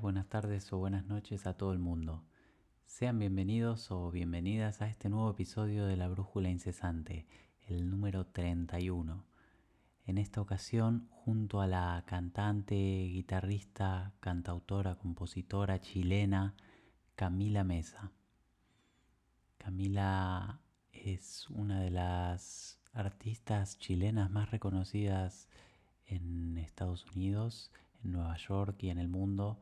buenas tardes o buenas noches a todo el mundo. Sean bienvenidos o bienvenidas a este nuevo episodio de La Brújula Incesante, el número 31. En esta ocasión, junto a la cantante, guitarrista, cantautora, compositora chilena Camila Mesa. Camila es una de las artistas chilenas más reconocidas en Estados Unidos en Nueva York y en el mundo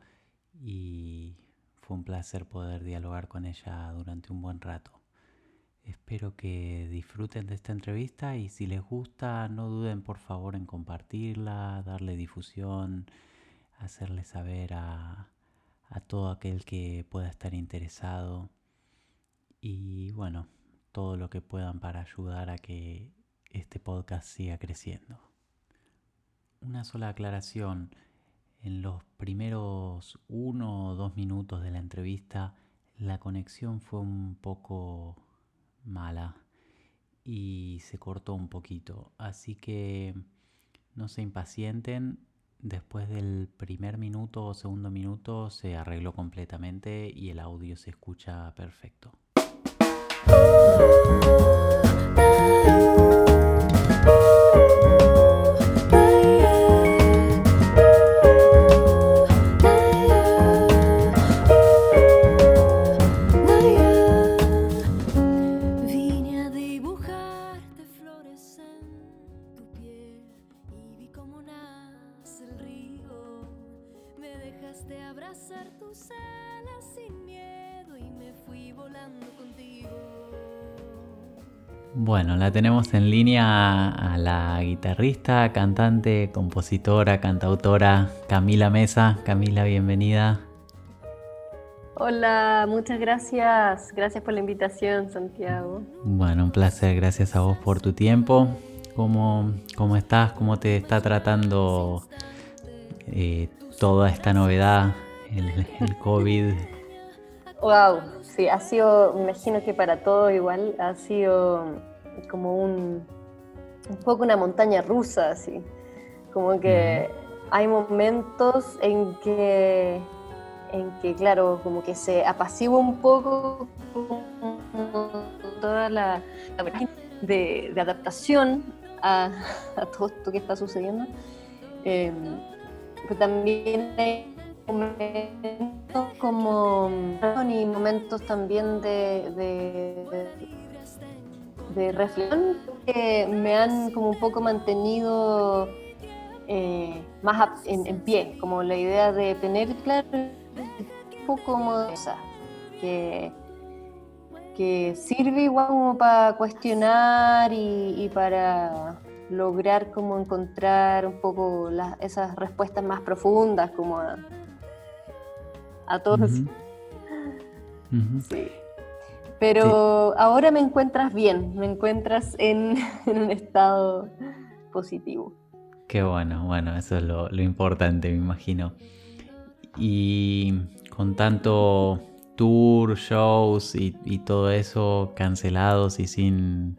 y fue un placer poder dialogar con ella durante un buen rato. Espero que disfruten de esta entrevista y si les gusta no duden por favor en compartirla, darle difusión, hacerle saber a, a todo aquel que pueda estar interesado y bueno, todo lo que puedan para ayudar a que este podcast siga creciendo. Una sola aclaración. En los primeros uno o dos minutos de la entrevista la conexión fue un poco mala y se cortó un poquito. Así que no se impacienten. Después del primer minuto o segundo minuto se arregló completamente y el audio se escucha perfecto. La tenemos en línea a la guitarrista, cantante, compositora, cantautora Camila Mesa. Camila, bienvenida. Hola, muchas gracias. Gracias por la invitación, Santiago. Bueno, un placer. Gracias a vos por tu tiempo. ¿Cómo, cómo estás? ¿Cómo te está tratando eh, toda esta novedad, el, el COVID? Wow, Sí, ha sido, me imagino que para todos igual, ha sido como un, un poco una montaña rusa, así. Como que hay momentos en que, en que, claro, como que se apacigua un poco toda la, de, de, adaptación a, a, todo esto que está sucediendo. Eh, pero también hay momentos como y momentos también de, de, reflexión que me han como un poco mantenido eh, más en, pie, como la idea de tener claro un poco como esa, que, que sirve igual como para cuestionar y, para lograr como encontrar un poco esas respuestas más profundas como a todos. Sí. Pero ahora me encuentras bien, me encuentras en, un estado positivo. Qué bueno, bueno, eso es lo, importante, me imagino. Y con tanto tour, shows y, todo eso cancelados y sin,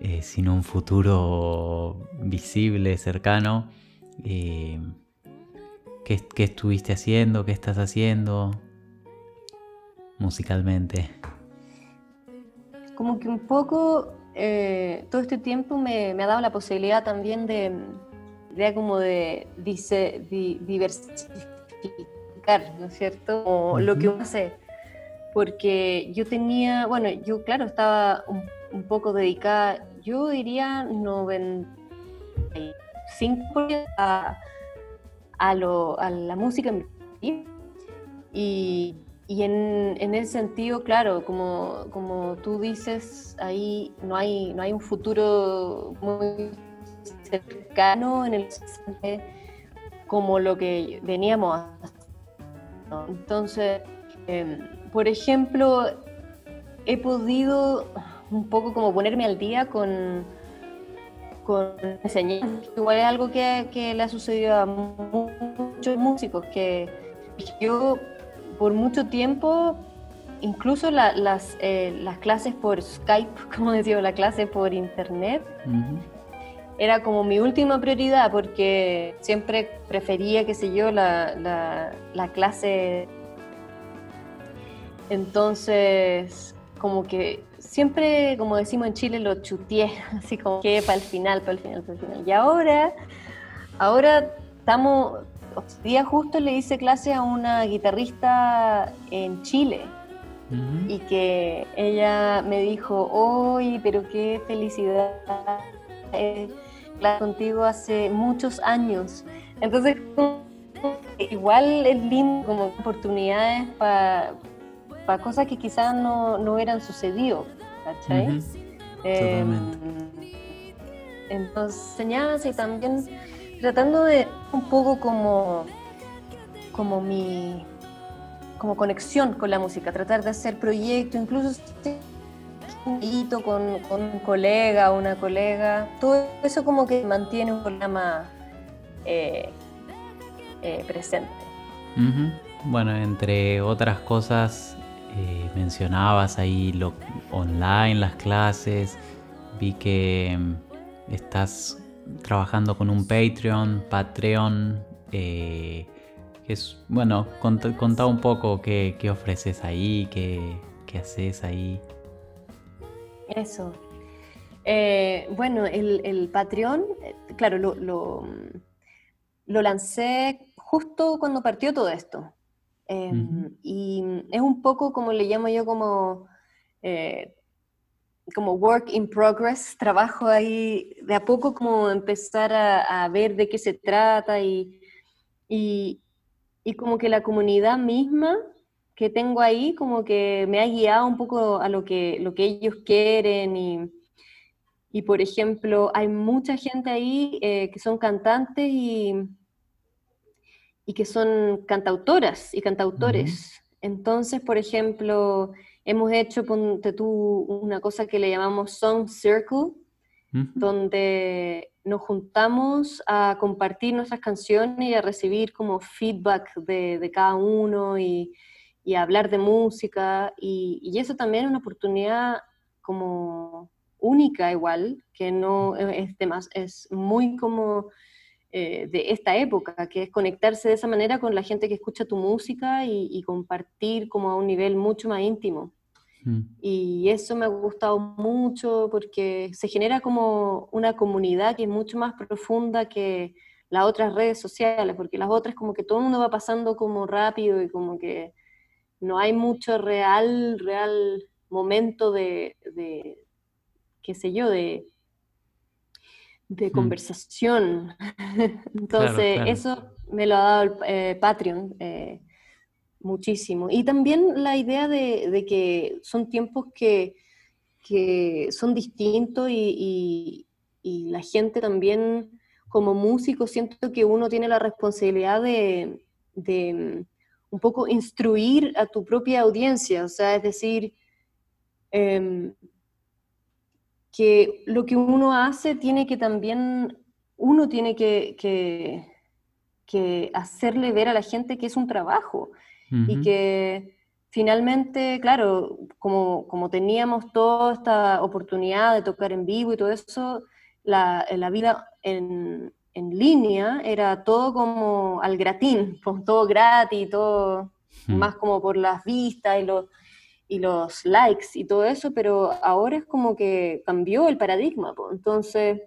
eh, sin un futuro visible, cercano, eh, ¿Qué, estuviste haciendo? ¿Qué estás haciendo musicalmente? Como que un poco eh, todo este tiempo me, ha dado la posibilidad también de, de como de dice, diversificar, ¿no es cierto? lo que uno hace. Porque yo tenía, bueno, yo claro, estaba un, un poco dedicada, yo diría 95% a a, lo, a la música y, y en, en, ese sentido, claro, como, como tú dices, ahí no hay, no hay un futuro muy cercano en el como lo que veníamos Entonces, em, por ejemplo, he podido un poco como ponerme al día con con Igual es algo que, que, le ha sucedido a muchos músicos, que yo por mucho tiempo, incluso las, eh, las clases por Skype, como decía, la clase por internet, era como mi última prioridad porque siempre prefería, qué sé yo, la, la clase. Entonces, como que siempre, como decimos en Chile, lo chutié, así como que para el final, para el final, para el final. Y ahora, ahora estamos, hoy día justo le hice clase a una guitarrista en Chile y que ella me dijo, hoy, pero qué felicidad, eh, contigo hace muchos años. Entonces, igual es lindo como oportunidades para cosas que quizás no, no hubieran sucedido, ¿cachai? Em, entonces, enseñanza y también tratando de un poco como, como mi como conexión con la música, tratar de hacer proyectos, incluso un con, con un colega, una colega, todo eso como que mantiene un programa eh, eh, presente. Bueno, entre otras cosas, eh, mencionabas ahí lo online, las clases, vi que mm, estás trabajando con un Patreon, Patreon, eh, es, bueno, contá, un poco qué, ofreces ahí, qué, haces ahí. Eso. Eh, bueno, el, Patreon, claro, lo, lo, lo lancé justo cuando partió todo esto. Em, y es un poco como le llamo yo como, eh, como work in progress, trabajo ahí de a poco como empezar a, ver de qué se trata y, y, y, como que la comunidad misma que tengo ahí como que me ha guiado un poco a lo que, lo que ellos quieren y, y por ejemplo hay mucha gente ahí eh, que son cantantes y y que son cantautoras y cantautores. Entonces, por ejemplo, hemos hecho, ponte tú, una cosa que le llamamos Song Circle, donde nos juntamos a compartir nuestras canciones y a recibir como feedback de, cada uno y, y, a hablar de música. Y, y, eso también es una oportunidad como única igual, que no es, de más, es muy como eh, de esta época, que es conectarse de esa manera con la gente que escucha tu música y, compartir como a un nivel mucho más íntimo. Mm. Y eso me ha gustado mucho porque se genera como una comunidad que es mucho más profunda que las otras redes sociales, porque las otras como que todo el mundo va pasando como rápido y como que no hay mucho real, real momento de, de qué sé yo, de de mm. conversación. Entonces, eso me lo ha dado el eh, Patreon eh, muchísimo. Y también la idea de, que son tiempos que, son distintos y, la gente también, como músico, siento que uno tiene la responsabilidad de, mm, un poco instruir a tu propia audiencia, o sea, es decir, em, que lo que uno hace tiene que también, uno tiene que, que, hacerle ver a la gente que es un trabajo y que finalmente, claro, como, como, teníamos toda esta oportunidad de tocar en vivo y todo eso, la, la vida en, en, línea era todo como al gratín, todo gratis, todo más como por las vistas y los y los likes y todo eso, pero ahora es como que cambió el paradigma. Entonces,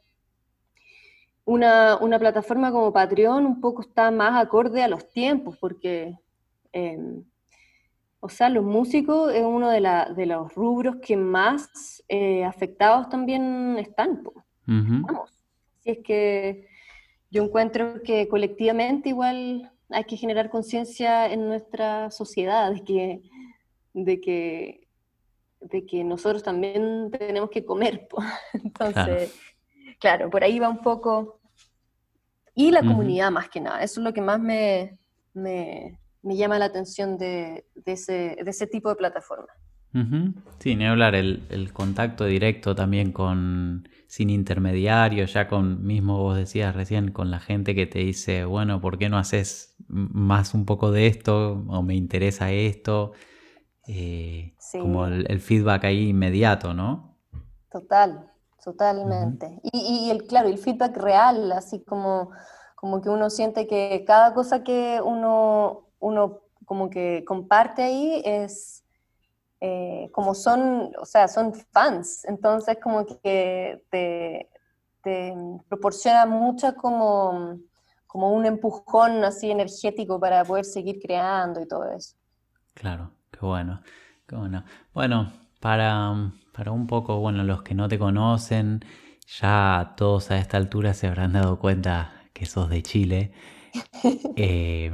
una, plataforma como Patreon un poco está más acorde a los tiempos, porque, em, o sea, los músicos es uno de, de los rubros que más eh, afectados también están. Vamos. Si es que yo encuentro que colectivamente igual hay que generar conciencia en nuestra sociedad de que de que, de que nosotros también tenemos que comer. Entonces, claro. por ahí va un poco. Y la comunidad más que nada, eso es lo que más me, me, llama la atención de, ese, de ese tipo de plataforma. Sí, ni hablar, el, el, contacto directo también con, sin intermediario, ya con, mismo vos decías recién, con la gente que te dice, bueno, ¿por qué no haces más un poco de esto? O me interesa esto. Eh, como el, feedback ahí inmediato, ¿no? Total, totalmente. y, el, claro, el feedback real, así como, como que uno siente que cada cosa que uno, uno como que comparte ahí es eh, como son, o sea, son fans, entonces como que te, te proporciona mucho como, como un empujón así energético para poder seguir creando y todo eso. Claro, qué bueno, qué bueno. Bueno, para, para un poco, bueno, los que no te conocen, ya todos a esta altura se habrán dado cuenta que sos de Chile. Eh,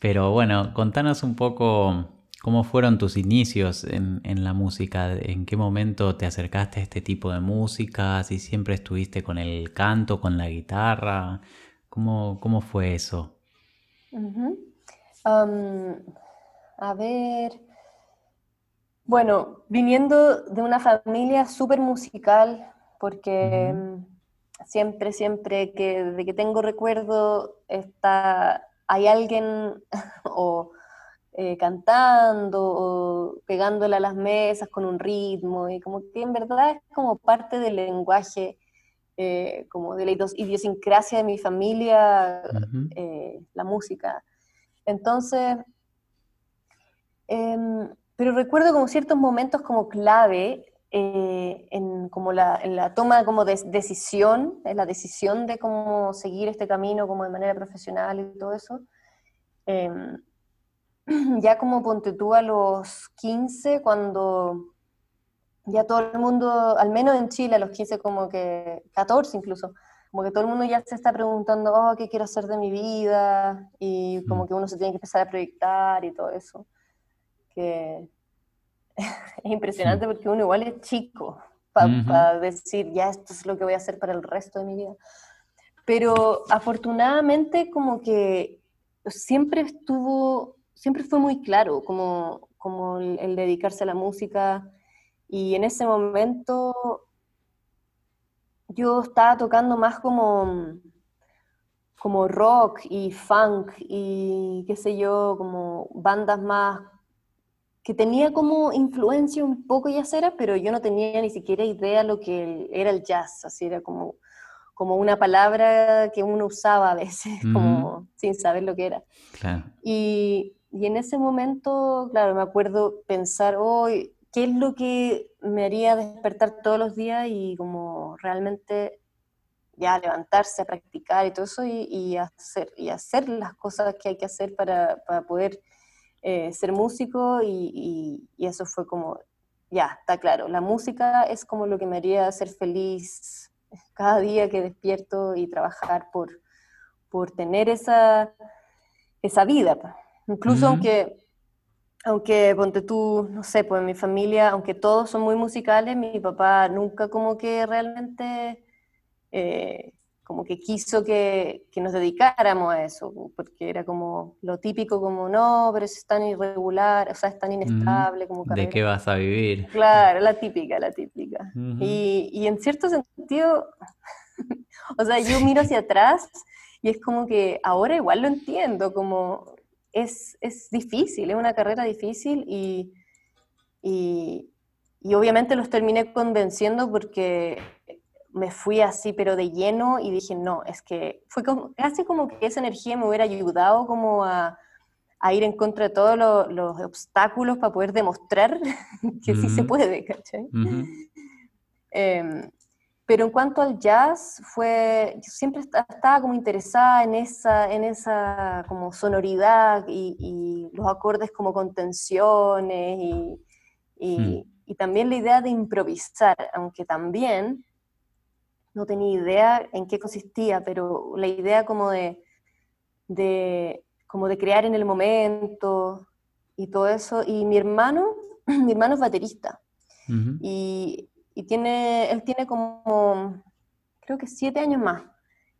pero bueno, contanos un poco cómo fueron tus inicios en, la música, en qué momento te acercaste a este tipo de música, si siempre estuviste con el canto, con la guitarra, cómo, cómo fue eso. A ver, bueno, viniendo de una familia súper musical, porque mm, siempre, siempre que de que tengo recuerdo está hay alguien o eh, cantando o pegándole a las mesas con un ritmo y como que en verdad es como parte del lenguaje, eh, como de la idiosincrasia de mi familia, eh, la música. Entonces, em, pero recuerdo como ciertos momentos como clave en, como la, en la toma como de decisión, en la decisión de cómo seguir este camino como de manera profesional y todo eso. Em, ya como ponte tú a los 15, cuando ya todo el mundo, al menos en Chile, a los 15 como que, 14 incluso, como que todo el mundo ya se está preguntando, oh, ¿qué quiero hacer de mi vida? Y como mm. que uno se tiene que empezar a proyectar y todo eso. Que es impresionante porque uno igual es chico para decir, ya esto es lo que voy a hacer para el resto de mi vida. Pero afortunadamente como que siempre estuvo, siempre fue muy claro como, como el, dedicarse a la música y en ese momento yo estaba tocando más como, como rock y funk y qué sé yo, como bandas más que tenía como influencia un poco yacera, pero yo no tenía ni siquiera idea lo que era el jazz, así era como como una palabra que uno usaba a veces, como sin saber lo que era. Y, y, en ese momento, claro, me acuerdo pensar, hoy ¿qué es lo que me haría despertar todos los días y como realmente ya levantarse a practicar y todo eso y, hacer, y hacer las cosas que hay que hacer para, para poder eh, ser músico y, y, eso fue como, ya, está claro, la música es como lo que me haría ser feliz cada día que despierto y trabajar por, por tener esa, esa vida. Incluso aunque, aunque, ponte tú, no sé, pues en mi familia, aunque todos son muy musicales, mi papá nunca como que realmente eh, como que quiso que, que, nos dedicáramos a eso, porque era como lo típico, como no, pero es tan irregular, o sea, es tan inestable como ¿De qué vas a vivir? Claro, la típica, la típica. y, y, en cierto sentido, o sea, yo miro hacia atrás y es como que ahora igual lo entiendo, como es, es difícil, es una carrera difícil y, y, y obviamente los terminé convenciendo porque me fui así, pero de lleno, y dije, no, es que fue como, casi como que esa energía me hubiera ayudado como a, a ir en contra de todos los, obstáculos para poder demostrar que sí se puede, ¿cachai? Em, pero en cuanto al jazz, fue, yo siempre estaba como interesada en esa, en esa como sonoridad y, y los acordes como con tensiones y, y, hmm. y también la idea de improvisar, aunque también no tenía idea en qué consistía, pero la idea como de, como de crear en el momento y todo eso. Y mi hermano, mi hermano es baterista. y, tiene, él tiene como, creo que siete años más.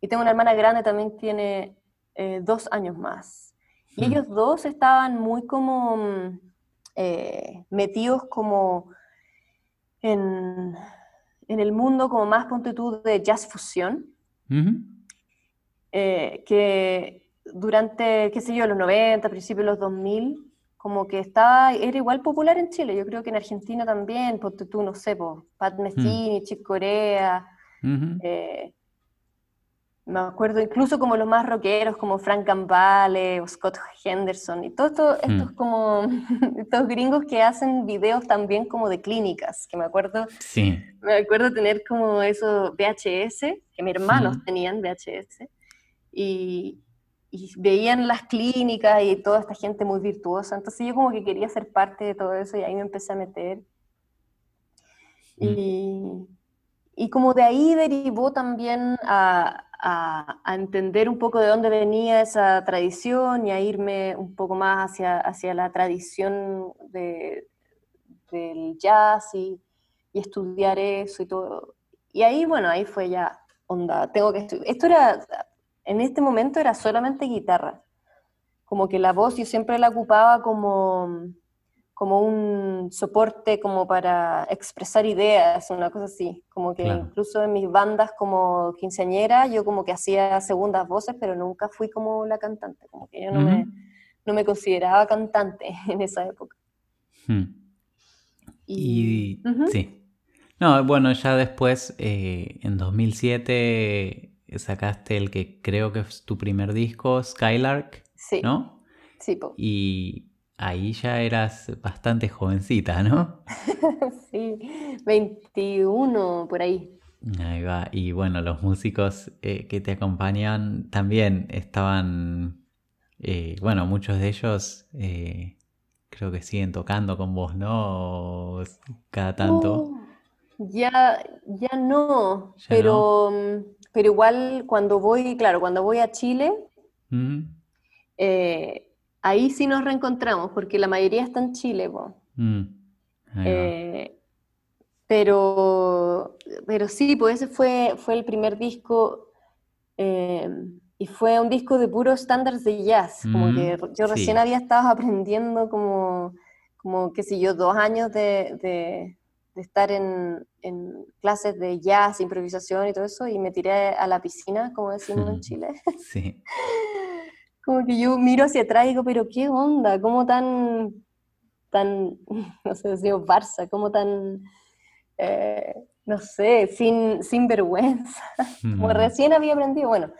Y tengo una hermana grande, también tiene eh, dos años más. Y hmm. ellos dos estaban muy como eh, metidos como en, en el mundo como más ponte de jazz fusión, eh, que durante, qué sé yo, los 90, principios de los 2000, como que estaba, era igual popular en Chile, yo creo que en Argentina también, tú, no sé, pues, Pat Metheny, Chick Corea, eh, me acuerdo incluso como los más rockeros, como Frank Gambale o Scott Henderson, y todos esto, estos como, estos gringos que hacen videos también como de clínicas, que me acuerdo, sí. me acuerdo tener como esos VHS, que mis hermanos tenían VHS, y, y veían las clínicas y toda esta gente muy virtuosa. Entonces yo como que quería ser parte de todo eso y ahí me empecé a meter. Mm. Y, y, como de ahí derivó también a, a, entender un poco de dónde venía esa tradición y a irme un poco más hacia, hacia la tradición de, del jazz y, y estudiar eso y todo. Y ahí, bueno, ahí fue ya, onda, tengo que Esto era en este momento era solamente guitarra. Como que la voz yo siempre la ocupaba como, como un soporte como para expresar ideas, una cosa así. Como que incluso en mis bandas como quinceañera yo como que hacía segundas voces, pero nunca fui como la cantante. Como que yo no, me, no me consideraba cantante en esa época. Hmm. Y, sí. No, bueno, ya después, eh, en 2007 sacaste el que creo que es tu primer disco, Skylark, sí. ¿no? Sí, po. Y ahí ya eras bastante jovencita, ¿no? sí, 21 por ahí. Ahí va. Y bueno, los músicos eh, que te acompañan también estaban, eh, bueno, muchos de ellos eh, creo que siguen tocando con vos, ¿no? Cada tanto. Ya, ya no, pero pero igual cuando voy, claro, cuando voy a Chile, ahí sí nos reencontramos, porque la mayoría está en Chile. Mm. Eh, pero, pero sí, pues ese fue, fue el primer disco eh, y fue un disco de puros estándares de jazz, como que mm, yo recién había estado aprendiendo como, como qué sé yo, dos años de de estar en, en, clases de jazz, improvisación y todo eso, y me tiré a la piscina, como decimos en Chile. Sí. como que yo miro hacia atrás y digo, pero qué onda, cómo tan, tan, no sé, decimos Barça, cómo tan, eh, no sé, sin, sin vergüenza. como recién había aprendido, bueno.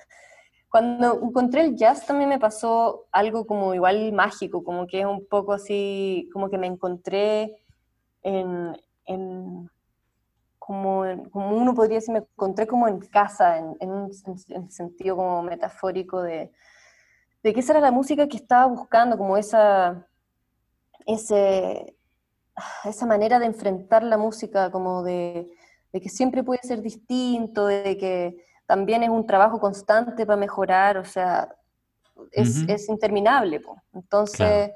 Cuando encontré el jazz también me pasó algo como igual mágico, como que es un poco así, como que me encontré en, en, como, como uno podría decir, me encontré como en casa, en, un sentido como metafórico de, de que esa era la música que estaba buscando, como esa, ese, esa manera de enfrentar la música, como de, de, que siempre puede ser distinto, de que también es un trabajo constante para mejorar, o sea, es, es interminable. Entonces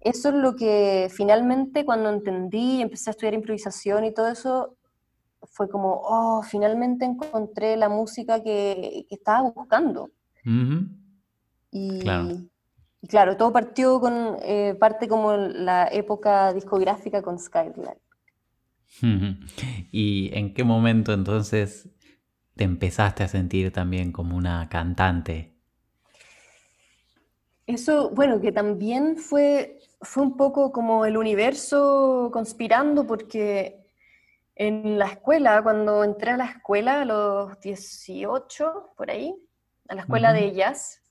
eso es lo que finalmente cuando entendí y empecé a estudiar improvisación y todo eso, fue como, oh, finalmente encontré la música que, estaba buscando. Y, claro. todo partió con eh, parte como la época discográfica con Skylark. ¿Y en qué momento entonces te empezaste a sentir también como una cantante? Eso, bueno, que también fue fue un poco como el universo conspirando porque en la escuela, cuando entré a la escuela a los 18, por ahí, a la escuela de jazz,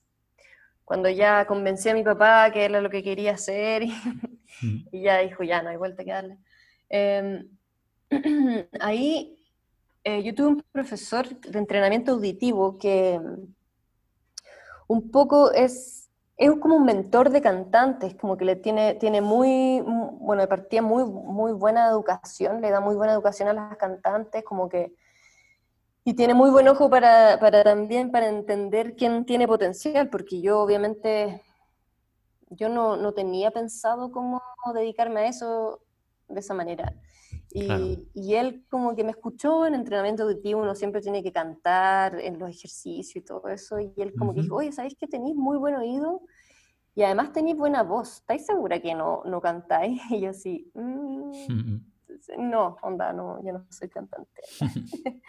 cuando ya convencí a mi papá que era lo que quería hacer y, ya dijo, ya no hay vuelta que darle. Em, ahí eh, yo tuve un profesor de entrenamiento auditivo que un poco es es como un mentor de cantantes, como que le tiene, tiene muy, bueno, de partida muy, muy buena educación, le da muy buena educación a las cantantes, como que, y tiene muy buen ojo para, para también para entender quién tiene potencial, porque yo obviamente, yo no, no tenía pensado cómo dedicarme a eso de esa manera. Y, y, él como que me escuchó en entrenamiento auditivo, uno siempre tiene que cantar en los ejercicios y todo eso, y él como que dijo, oye, ¿sabéis que tenéis muy buen oído? Y además tenéis buena voz, ¿estáis segura que no, no cantáis? Y yo así, mm, no, onda, no, yo no soy cantante.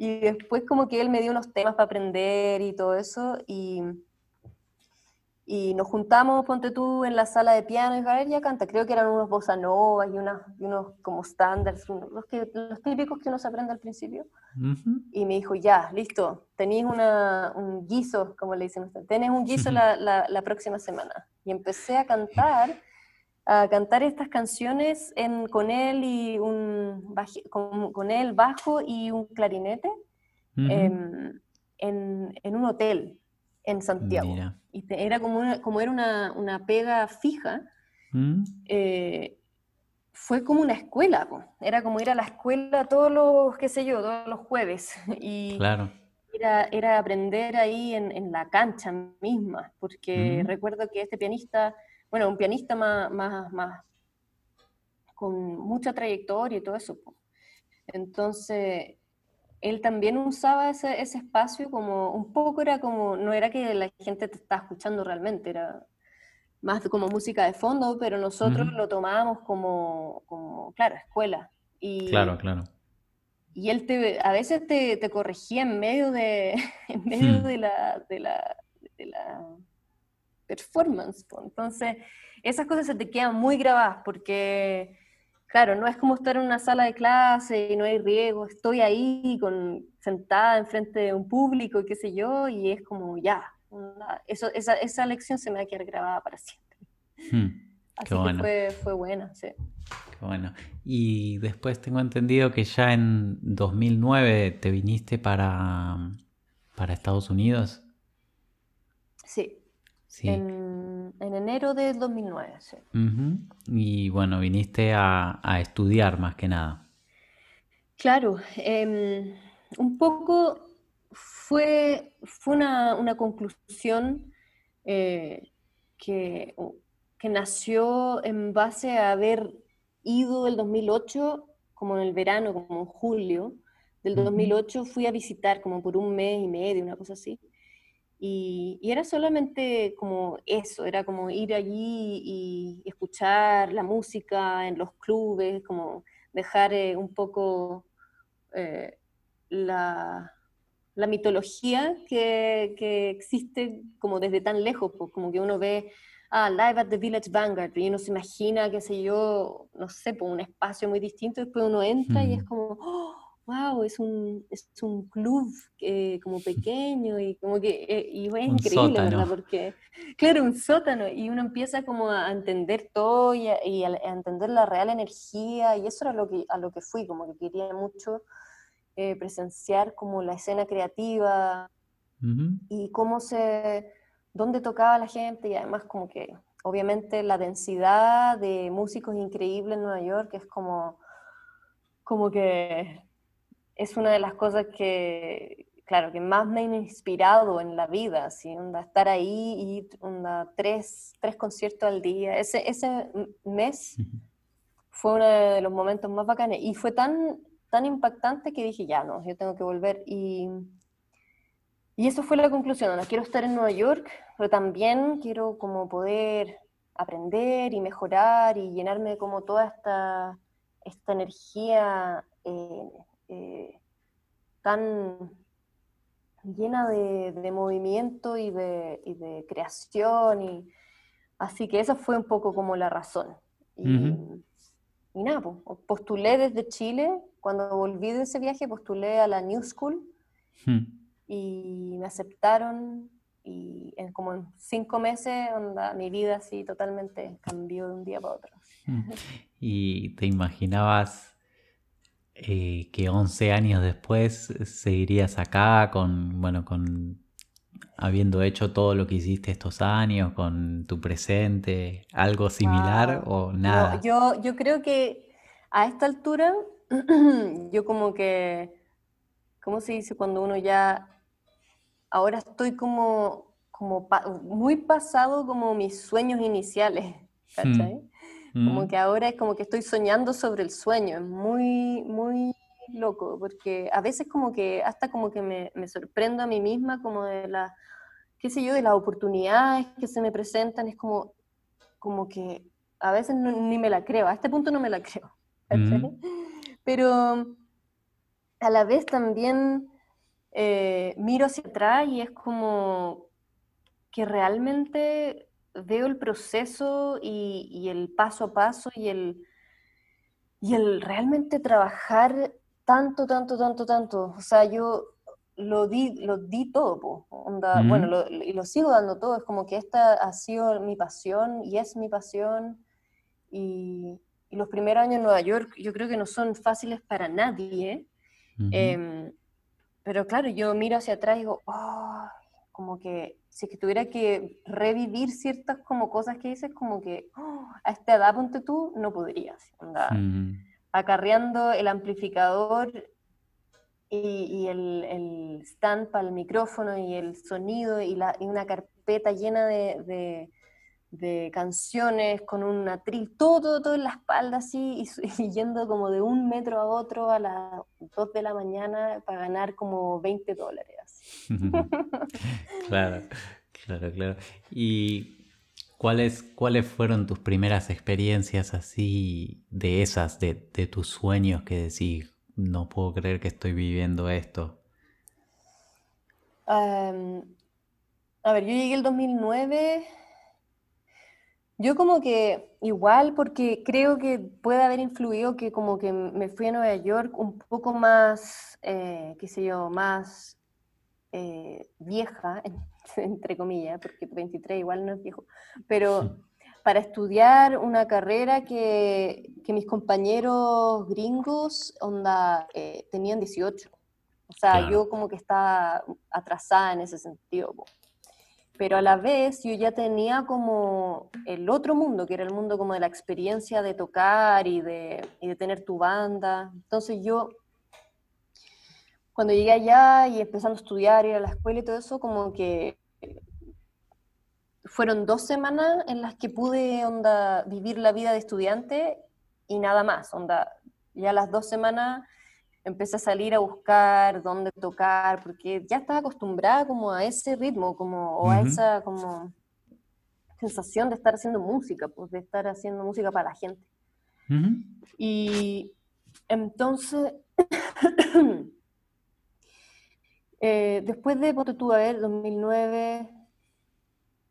y después como que él me dio unos temas para aprender y todo eso, y y nos juntamos, ponte tú, en la sala de piano y a ya canta. Creo que eran unos bossa nova y, y unos como estándares, los, que, los típicos que uno se aprende al principio. Y me dijo, ya, listo, tenéis un guiso, como le dicen ustedes, tenés un guiso la, la, próxima semana. Y empecé a cantar, a cantar estas canciones en, con él y un con, con, él bajo y un clarinete em, en, en un hotel en Santiago. Y era como, como era una, una, pega fija, eh, fue como una escuela, era como ir a la escuela todos los, qué sé yo, todos los jueves. Y claro. era, era aprender ahí en, en, la cancha misma, porque ¿Mm? recuerdo que este pianista, bueno, un pianista más, más, más con mucha trayectoria y todo eso. Entonces, él también usaba ese, ese, espacio como, un poco era como, no era que la gente te estaba escuchando realmente, era más como música de fondo, pero nosotros lo tomábamos como, como, claro, escuela. Y, claro, claro. Y él te, a veces te, te corregía en medio de, en medio hmm. de, la, de, la, de la performance. Entonces, esas cosas se te quedan muy grabadas porque Claro, no es como estar en una sala de clase y no hay riesgo, estoy ahí con, sentada enfrente de un público, qué sé yo, y es como ya, eso, esa, esa, lección se me va a quedar grabada para siempre. Hmm, Así que fue, fue buena, sí. Qué bueno. Y después tengo entendido que ya en 2009 te viniste para, para Estados Unidos. Sí. Sí. En en, enero del 2009. Sí. Y bueno, viniste a, estudiar más que nada. Claro, em, un poco fue, fue una, conclusión eh, que, que, nació en base a haber ido el 2008, como en el verano, como en julio del 2008, fui a visitar como por un mes y medio, una cosa así. Y, era solamente como eso, era como ir allí y, escuchar la música en los clubes, como dejar eh, un poco eh, la, la, mitología que, que, existe como desde tan lejos, pues como que uno ve, ah, Live at the Village Vanguard, y uno se imagina, qué sé yo, no sé, pues un espacio muy distinto, después uno entra y es como, ¡oh! Wow, es un, es un club eh, como pequeño y como que eh, y es increíble, ¿verdad? Porque, claro, un sótano y uno empieza como a entender todo y a, entender la real energía y eso era lo que, a lo que fui, como que quería mucho eh, presenciar como la escena creativa y cómo se, dónde tocaba la gente y además como que obviamente la densidad de músicos increíble en Nueva York es como como que es una de las cosas que, claro, que más me ha inspirado en la vida, ¿sí? onda, estar ahí y onda, tres, tres conciertos al día. Ese, ese mes fue uno de los momentos más bacanes y fue tan, tan impactante que dije, ya no, yo tengo que volver. Y, y eso fue la conclusión, ahora quiero estar en Nueva York, pero también quiero como poder aprender y mejorar y llenarme como toda esta, esta energía. Eh, eh, tan llena de, movimiento y de, creación. Y, así que esa fue un poco como la razón. Y, nada, pues, postulé desde Chile, cuando volví de ese viaje postulé a la New School hmm. y me aceptaron y en como en cinco meses onda, mi vida así totalmente cambió de un día para otro. Hmm. ¿Y te imaginabas eh, que 11 años después seguirías acá con, bueno, con habiendo hecho todo lo que hiciste estos años, con tu presente, algo similar o nada? yo, yo creo que a esta altura, yo como que, ¿cómo se dice cuando uno ya, ahora estoy como, como muy pasado como mis sueños iniciales, ¿cachai? Hmm. Como mm. que ahora es como que estoy soñando sobre el sueño, es muy, muy loco, porque a veces como que hasta como que me, me sorprendo a mí misma como de la, qué sé yo, de las oportunidades que se me presentan, es como, como que a veces ni me la creo, a este punto no me la creo, mm. pero a la vez también eh, miro hacia atrás y es como, que realmente veo el proceso y, el paso a paso y el, y el realmente trabajar tanto, tanto, tanto, tanto. O sea, yo lo di, lo di todo, bueno, y lo sigo dando todo. Es como que esta ha sido mi pasión y es mi pasión. Y, los primeros años en Nueva York yo creo que no son fáciles para nadie. Em, pero claro, yo miro hacia atrás y digo, oh, como que si es que tuviera que revivir ciertas como cosas que dices, como que oh, a esta edad, ponte tú, no podrías. Acarreando el amplificador y, el, stand para el micrófono y el sonido y, la, una carpeta llena de, canciones con un atril, todo, todo en la espalda así, y, yendo como de un metro a otro a las 2 de la mañana para ganar como 20 dólares. claro, claro, claro. ¿Y cuáles, cuáles fueron tus primeras experiencias así de esas, de, tus sueños que decís, no puedo creer que estoy viviendo esto? a ver, yo llegué el 2009. Yo como que igual porque creo que puede haber influido que como que me fui a Nueva York un poco más, eh, qué sé yo, más eh, vieja, entre comillas, porque 23 igual no es viejo, pero para estudiar una carrera que, que mis compañeros gringos onda, eh, tenían 18. O sea, yo como que estaba atrasada en ese sentido. Pero a la vez yo ya tenía como el otro mundo, que era el mundo como de la experiencia de tocar y de, y de tener tu banda. Entonces yo cuando llegué allá y empezando a estudiar, ir a la escuela y todo eso, como que fueron dos semanas en las que pude onda, vivir la vida de estudiante y nada más. Onda, ya las dos semanas empecé a salir a buscar dónde tocar, porque ya estaba acostumbrada como a ese ritmo, como, o a esa como sensación de estar haciendo música, pues de estar haciendo música para la gente. Y entonces Eh, después de, ponte tú a ver, 2009,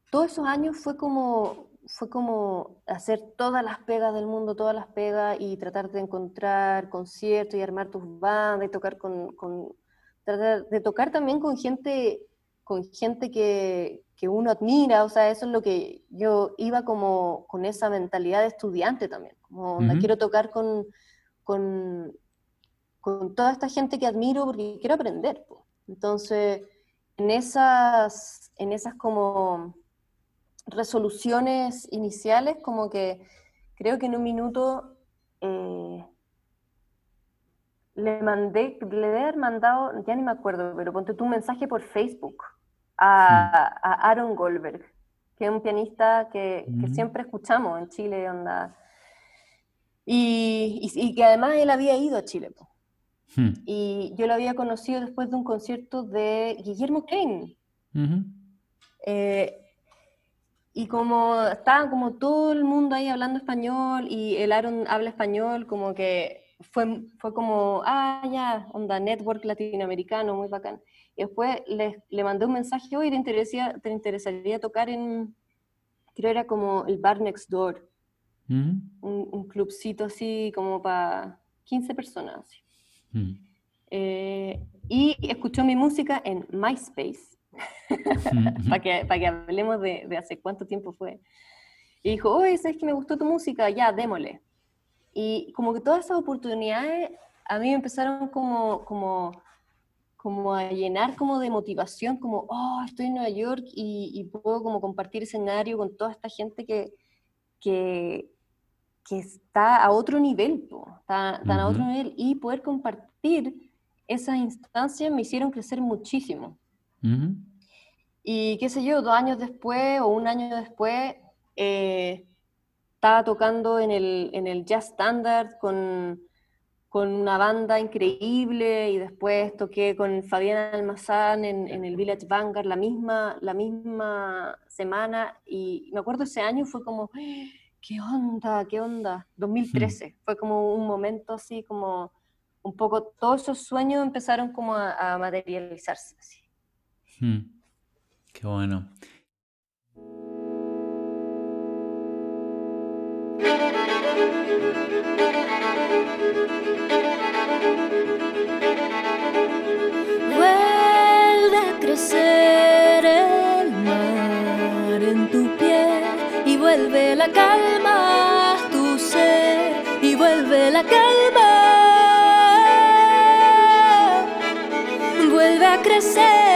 todos esos años fue como, fue como hacer todas las pegas del mundo, todas las pegas y tratar de encontrar conciertos y armar tus bandas y tocar con, con tratar de tocar también con gente, con gente que, que, uno admira, o sea, eso es lo que yo iba como con esa mentalidad de estudiante también, como quiero tocar con, con, con, toda esta gente que admiro porque quiero aprender. Entonces, en esas, en esas como resoluciones iniciales, como que creo que en un minuto eh, le mandé, le debe haber mandado, ya ni me acuerdo, pero ponte tu mensaje por Facebook a, Aaron Goldberg, que es un pianista que, siempre escuchamos en Chile, onda. Y, y, que además él había ido a Chile. Hmm. Y yo lo había conocido después de un concierto de Guillermo Klein. Eh, y como estaba como todo el mundo ahí hablando español y el Aaron habla español, como que fue, fue como, ah, ya, onda, network latinoamericano, muy bacán. Y después le, le mandé un mensaje, hoy ¿te interesaría, ¿te interesaría tocar en, creo era como el Bar Next Door? un, un, clubcito así como para 15 personas. Así. Mm. Eh, y escuchó mi música en MySpace, para, que, para que hablemos de, de, hace cuánto tiempo fue. Y dijo, oye, ¿sabes que me gustó tu música? Ya, démosle. Y como que todas esas oportunidades a mí me empezaron como, como, como a llenar como de motivación, como, oh, estoy en Nueva York y, puedo como compartir escenario con toda esta gente que, que, que está a otro nivel, está, a otro nivel, y poder compartir esas instancias me hicieron crecer muchísimo. Y qué sé yo, dos años después o un año después, eh, estaba tocando en el, en el Jazz Standard con, con, una banda increíble y después toqué con Fabián Almazán en, en, el Village Vanguard la misma, la misma semana. Y me acuerdo ese año fue como, ¿qué onda? ¿Qué onda? 2013, mm. fue como un momento así como un poco todos esos sueños empezaron como a, a materializarse. Así. Qué bueno. Vuelve a crecer el mar en tu vuelve la calma tu ser y vuelve la calma. Vuelve a crecer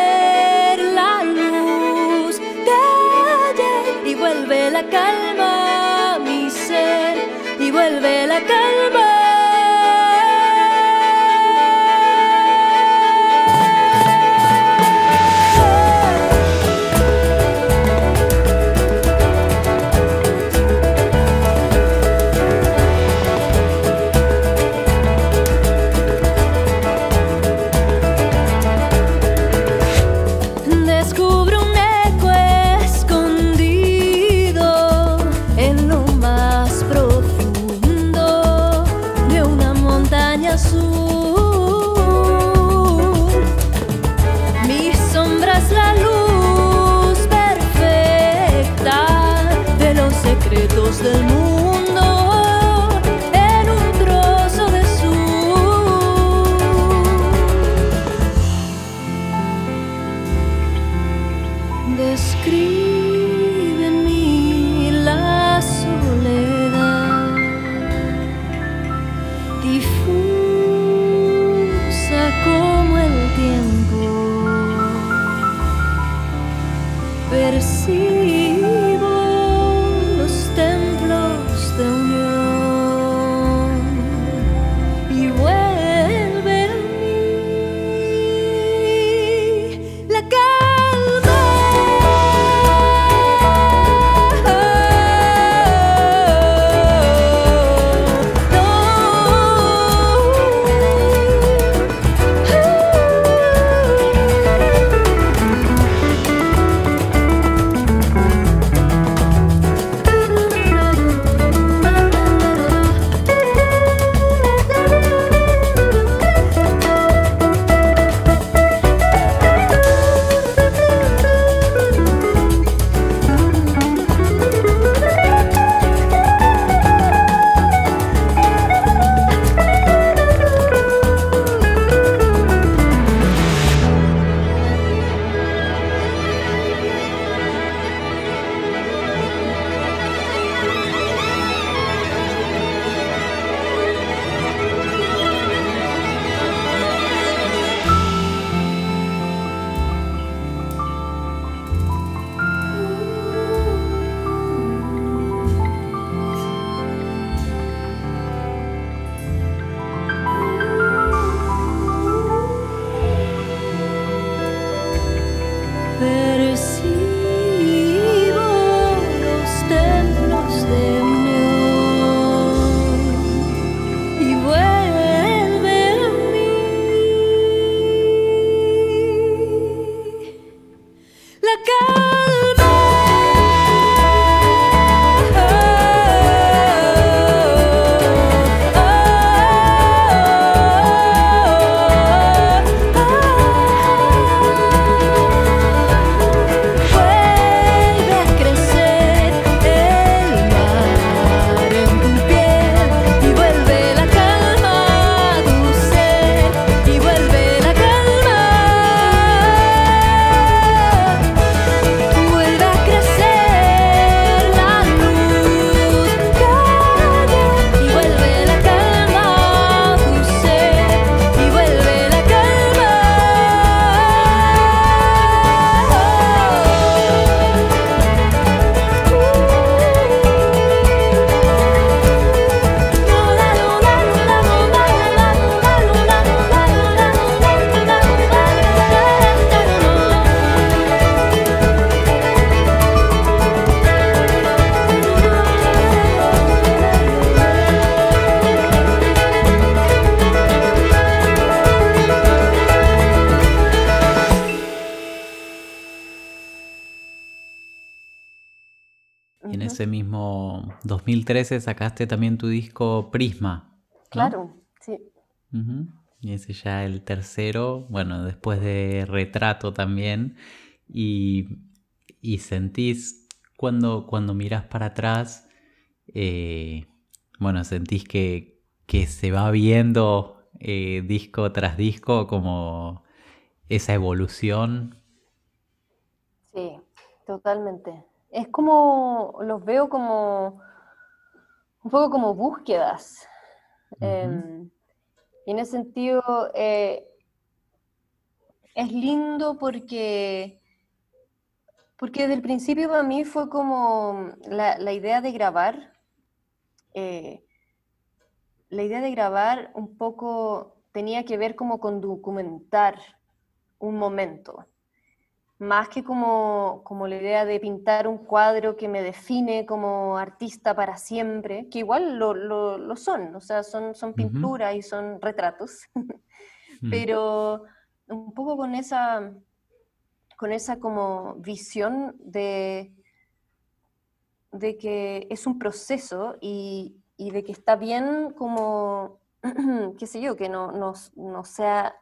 2013 sacaste también tu disco Prisma. ¿no? Claro, sí. Y ese ya el tercero, bueno, después de Retrato también. Y, y sentís cuando, cuando miras para atrás eh, bueno, sentís que, que, se va viendo eh, disco tras disco como esa evolución. Sí, totalmente. Es como, los veo como, un poco como búsquedas. Em, y en ese sentido, eh, es lindo porque, porque desde el principio para mí fue como la, idea de grabar, eh, la idea de grabar un poco tenía que ver como con documentar un momento, más que como, como la idea de pintar un cuadro que me define como artista para siempre, que igual lo, lo, son, o sea, son, son pinturas y son retratos, mm. pero un poco con esa, con esa como visión de, de que es un proceso y, de que está bien como, qué sé yo, que no, no, sea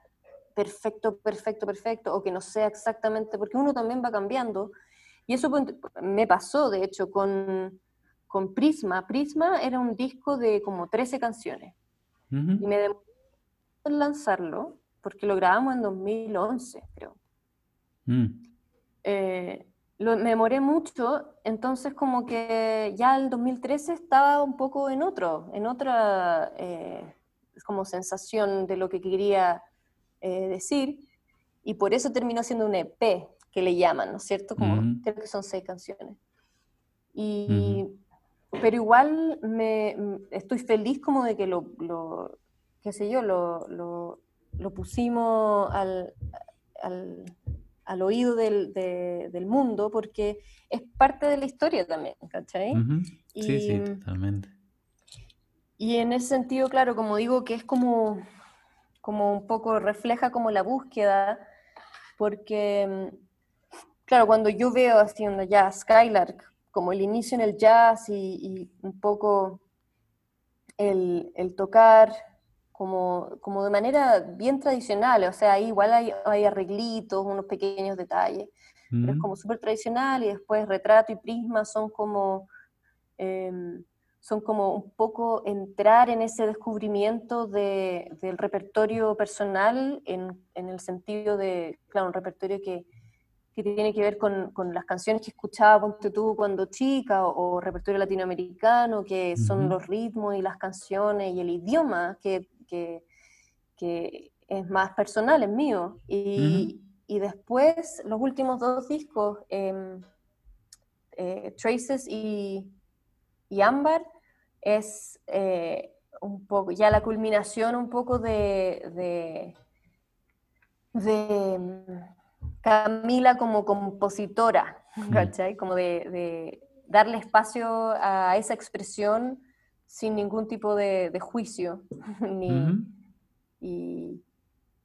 perfecto, perfecto, perfecto, o que no sea exactamente, porque uno también va cambiando. Y eso me pasó, de hecho, con, con Prisma. Prisma era un disco de como 13 canciones. Y me demoré en lanzarlo porque lo grabamos en 2011, creo. Mm. Eh, lo, me demoré mucho, entonces como que ya el 2013 estaba un poco en otro, en otra eh, como sensación de lo que quería eh, decir, y por eso terminó siendo un EP, que le llaman, ¿no es cierto? Como, Creo que son seis canciones. Y, Pero igual me, estoy feliz como de que lo, lo qué sé yo, lo, lo lo pusimos al, al, oído del, del, mundo porque es parte de la historia también, ¿cachai? Sí, sí, totalmente. Y en ese sentido, claro, como digo, que es como, como un poco refleja como la búsqueda, porque, claro, cuando yo veo haciendo ya Skylark, como el inicio en el jazz y, un poco el, el tocar como, de manera bien tradicional, o sea, ahí igual hay, arreglitos, unos pequeños detalles, pero es como súper tradicional y después retrato y prisma son como, em, son como un poco entrar en ese descubrimiento del repertorio personal en, el sentido de, claro, un repertorio que, tiene que ver con, las canciones que escuchaba, ponte tú cuando chica, o, repertorio latinoamericano, que son los ritmos y las canciones y el idioma que que, es más personal, es mío. Y, después, los últimos dos discos, em, eh, Traces y, y, Ámbar, es eh, un poco, ya la culminación un poco de, de, em, Camila como compositora, ¿cachai? Como de, darle espacio a esa expresión sin ningún tipo de, juicio. y,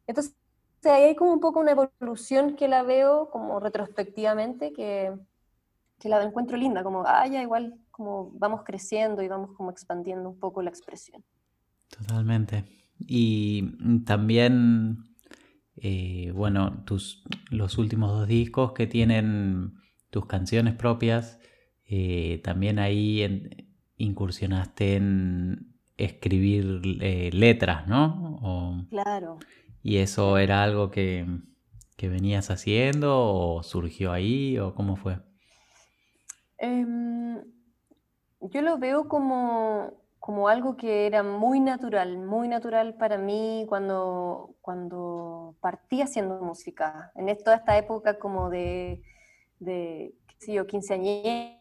entonces, ahí hay como un poco una evolución que la veo como retrospectivamente, que, la encuentro linda, como, ah, ya igual como vamos creciendo y vamos como expandiendo un poco la expresión. Totalmente. Y también, eh, bueno, tus, los últimos dos discos que tienen tus canciones propias, eh, también ahí en, incursionaste en escribir eh, letras, ¿no? claro. ¿Y eso era algo que, venías haciendo o surgió ahí o cómo fue? Em, yo lo veo como, como, algo que era muy natural, muy natural para mí cuando, cuando partí haciendo música, en toda esta época como de, de qué sé yo, quinceañera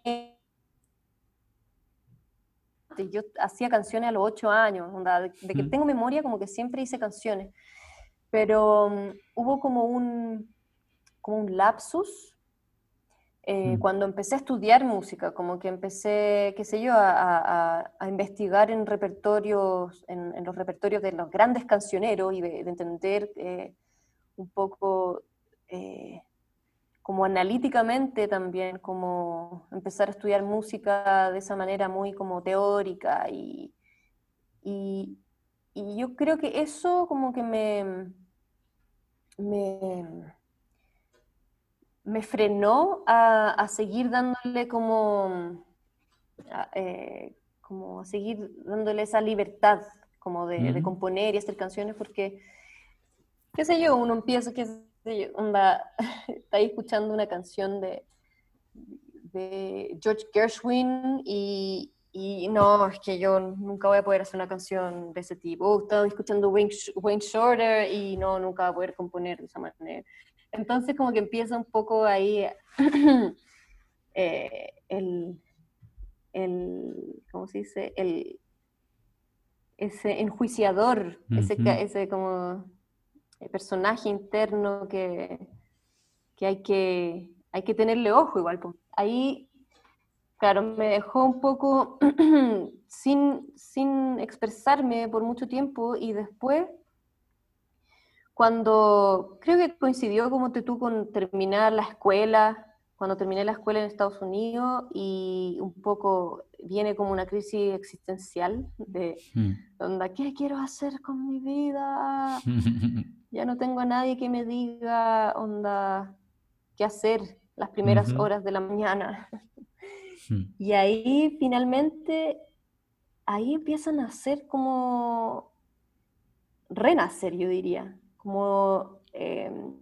yo hacía canciones a los ocho años, de, que tengo memoria como que siempre hice canciones, pero mm, hubo como un, como un lapsus eh, cuando empecé a estudiar música, como que empecé, qué sé yo, a, investigar en repertorios, en, los repertorios de los grandes cancioneros y de, entender eh, un poco eh, como analíticamente también, como empezar a estudiar música de esa manera muy como teórica y, y, yo creo que eso como que me, me, me frenó a, seguir dándole como, eh, como a seguir dándole esa libertad como de, componer y hacer canciones porque, qué sé yo, uno empieza, qué sé yo, onda, está ahí escuchando una canción de, de George Gershwin y, y no, es que yo nunca voy a poder hacer una canción de ese tipo. Oh, estaba escuchando Wayne, Wayne Shorter y no, nunca voy a poder componer de esa manera. Entonces como que empieza un poco ahí eh, el, el, ¿cómo se dice? El, ese enjuiciador, ese, ese como eh, personaje interno que, que, hay que hay que tenerle ojo igual. Ahí, claro, me dejó un poco sin, sin expresarme por mucho tiempo y después, cuando creo que coincidió como tú con terminar la escuela, cuando terminé la escuela en Estados Unidos y un poco viene como una crisis existencial de mm. ¿qué quiero hacer con mi vida? ya no tengo a nadie que me diga, onda, qué hacer las primeras horas de la mañana. Hmm. Y ahí finalmente, ahí empiezan a ser como renacer, yo diría, como... Em,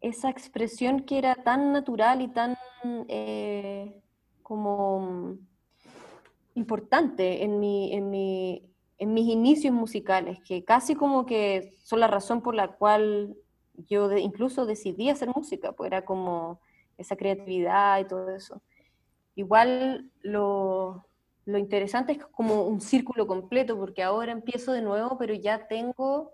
esa expresión que era tan natural y tan eh, como importante en, mi, en, mi, en, mis inicios musicales, que casi como que son la razón por la cual yo incluso decidí hacer música, pues era como esa creatividad y todo eso. Igual lo, lo interesante es como un círculo completo, porque ahora empiezo de nuevo, pero ya tengo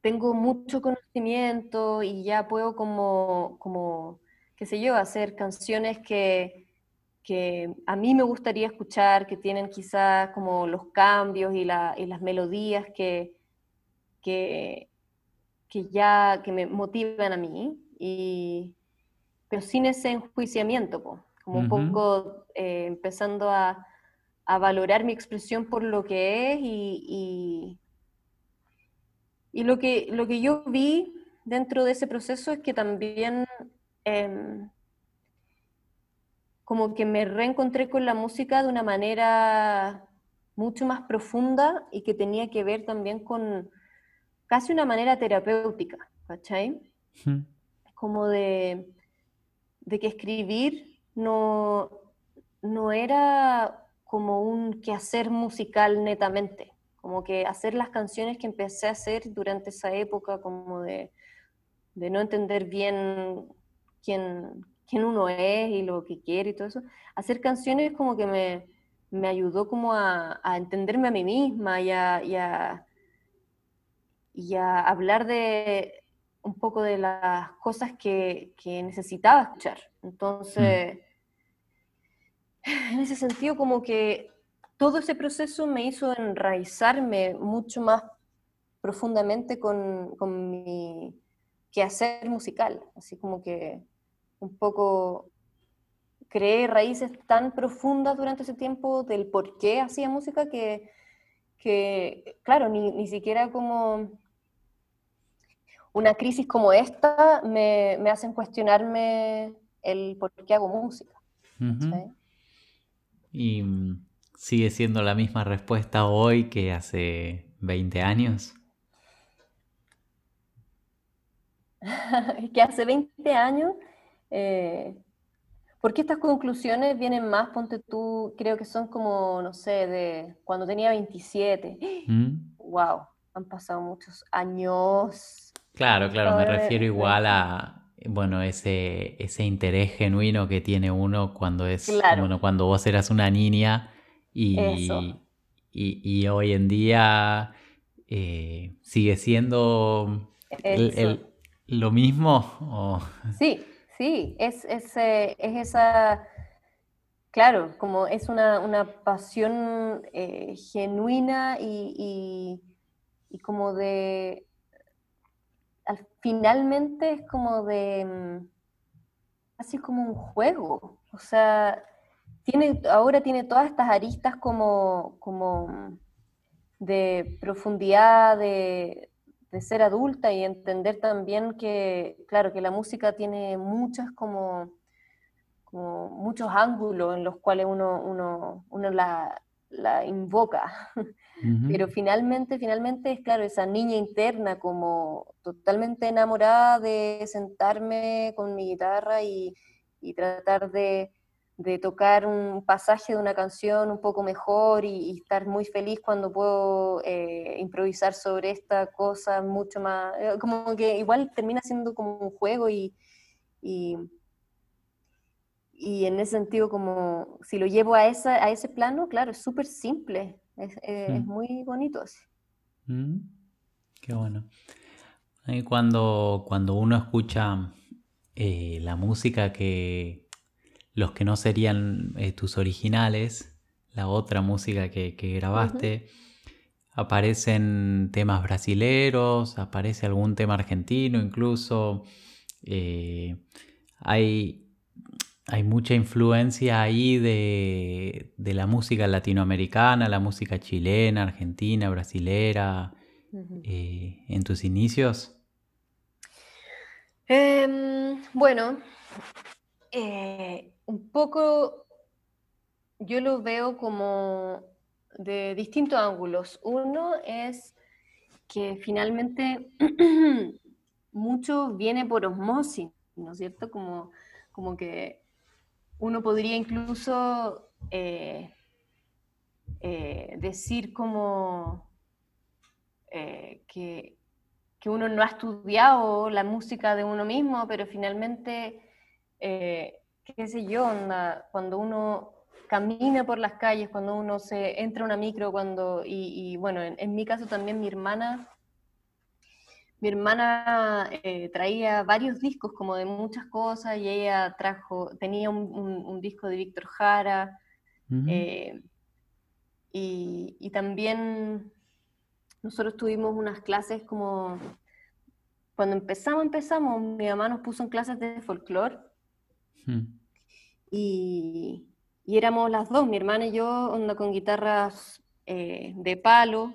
tengo mucho conocimiento y ya puedo como, como qué sé yo, hacer canciones que, que a mí me gustaría escuchar, que tienen quizás como los cambios y, la, y las melodías que, que, que, ya que me motivan a mí, y, pero sin ese enjuiciamiento, como un poco eh, empezando a, a, valorar mi expresión por lo que es y y lo que, lo que yo vi dentro de ese proceso es que también em, como que me reencontré con la música de una manera mucho más profunda y que tenía que ver también con casi una manera terapéutica, ¿cachai? Como de, de que escribir no, no era como un quehacer musical netamente, como que hacer las canciones que empecé a hacer durante esa época, como de, de no entender bien quién, quién, uno es y lo que quiere y todo eso, hacer canciones como que me, me ayudó como a, a, entenderme a mí misma y a, y a, y a hablar de un poco de las cosas que, que necesitaba escuchar. Entonces, mm. en ese sentido, como que todo ese proceso me hizo enraizarme mucho más profundamente con, con mi quehacer musical, así como que un poco creé raíces tan profundas durante ese tiempo del por qué hacía música que, que claro, ni, ni, siquiera como una crisis como esta me, me hacen cuestionarme el por qué hago música. Y sigue siendo la misma respuesta hoy que hace 20 años? que hace 20 años, eh, porque estas conclusiones vienen más, ponte tú, creo que son como, no sé, de cuando tenía 27. ¡Wow! ¿Mm? Han pasado muchos años. Claro, claro, me refiero igual a, bueno, ese, ese interés genuino que tiene uno cuando es, bueno, cuando vos eras una niña y, y, hoy en día eh, sigue siendo lo mismo. Sí, sí, es, es, es, esa, claro, como es una, una pasión eh, genuina y, y, como de, finalmente es como de, mm, así como un juego, o sea, tiene, ahora tiene todas estas aristas como, como de profundidad, de, de, ser adulta y entender también que, claro, que la música tiene muchas como, como muchos ángulos en los cuales uno, uno, uno la, la invoca. Pero finalmente, finalmente es claro, esa niña interna como totalmente enamorada de sentarme con mi guitarra y, y tratar de, de, tocar un pasaje de una canción un poco mejor y, estar muy feliz cuando puedo eh, improvisar sobre esta cosa mucho más, eh, como que igual termina siendo como un juego y, y y en ese sentido, como si lo llevo a, esa, a ese plano, claro, es súper simple, es, eh, es, mm. muy bonito así. Mm. Qué bueno. Y cuando, cuando uno escucha eh, la música que los que no serían eh, tus originales, la otra música que, que grabaste, aparecen temas brasileros, aparece algún tema argentino incluso. hay hay mucha influencia ahí de, la música latinoamericana, la música chilena, argentina, brasilera, eh, en tus inicios. Em, bueno, eh, un poco yo lo veo como de distintos ángulos. Uno es que finalmente mucho viene por osmosis, ¿no es cierto? Como, como que uno podría incluso eh, eh, decir como eh, que, uno no ha estudiado la música de uno mismo, pero finalmente, qué sé yo, cuando uno camina por las calles, cuando uno se entra a una micro, cuando, y, bueno, en, mi caso también mi hermana mi hermana eh, traía varios discos como de muchas cosas y ella trajo, tenía un, disco de Víctor Jara eh, y, también nosotros tuvimos unas clases como, cuando empezamos, empezamos, mi mamá nos puso en clases de folclore y, éramos las dos, mi hermana y yo, onda con guitarras eh, de palo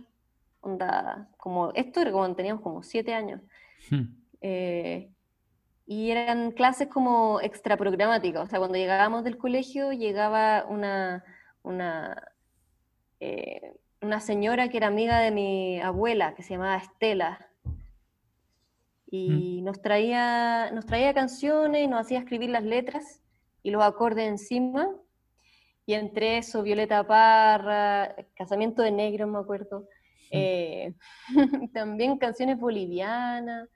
onda, como, esto era cuando teníamos como siete años. Hmm. Eh, y eran clases como extra programáticas, o sea, cuando llegábamos del colegio llegaba una, una, eh, una señora que era amiga de mi abuela, que se llamaba Estela, y nos, traía, nos traía canciones y nos hacía escribir las letras y los acordes encima, y entre eso Violeta Parra, Casamiento de Negro, me acuerdo, eh, también canciones bolivianas,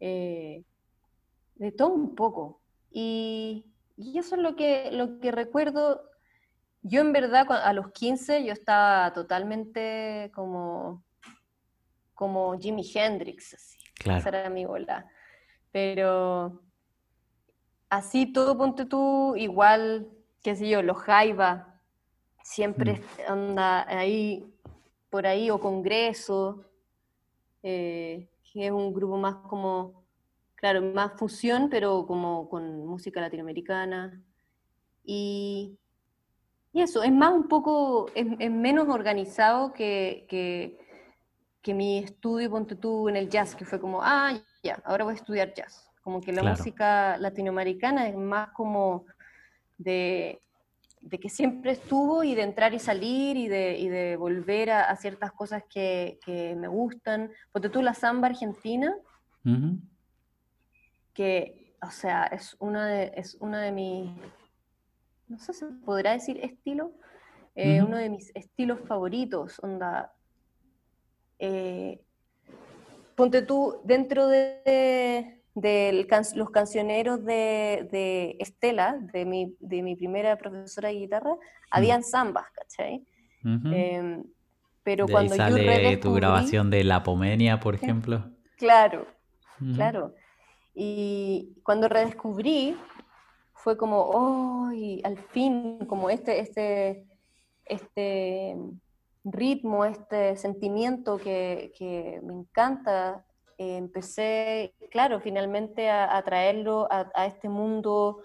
eh, de todo un poco. Y, eso es lo que, lo que recuerdo. Yo en verdad a los 15 yo estaba totalmente como, como Jimi Hendrix, así. Esa era mi bola. Pero así todo ponte tú, igual, qué sé yo, los Jaiba, siempre mm. anda ahí por ahí, o Congreso, eh, que es un grupo más como, claro, más fusión, pero como con música latinoamericana. Y, y eso, es más un poco, es, menos organizado que, que, que, mi estudio, ponte tú, en el jazz, que fue como, ah, ya, ahora voy a estudiar jazz. Como que la música latinoamericana es más como de de que siempre estuvo y de entrar y salir y de, y de volver a, ciertas cosas que, que, me gustan. Porque tú la samba argentina, que, o sea, es una de, es una de mis, no sé si podrá decir estilo, eh, uno de mis estilos favoritos, onda. Eh, ponte tú dentro de, de los cancioneros de, Estela, de mi, de mi, primera profesora de guitarra, mm. habían zambas, ¿cachai? Em, pero cuando ahí sale tu grabación de La Pomenia, por ejemplo. Claro, claro. Y cuando redescubrí, fue como, oh, al fin, como este, este, este ritmo, este sentimiento que, que me encanta empecé, claro, finalmente a, traerlo a, este mundo,